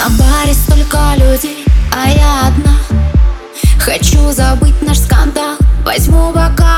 На баре столько людей, а я одна. Хочу забыть наш скандал. Возьму бокал.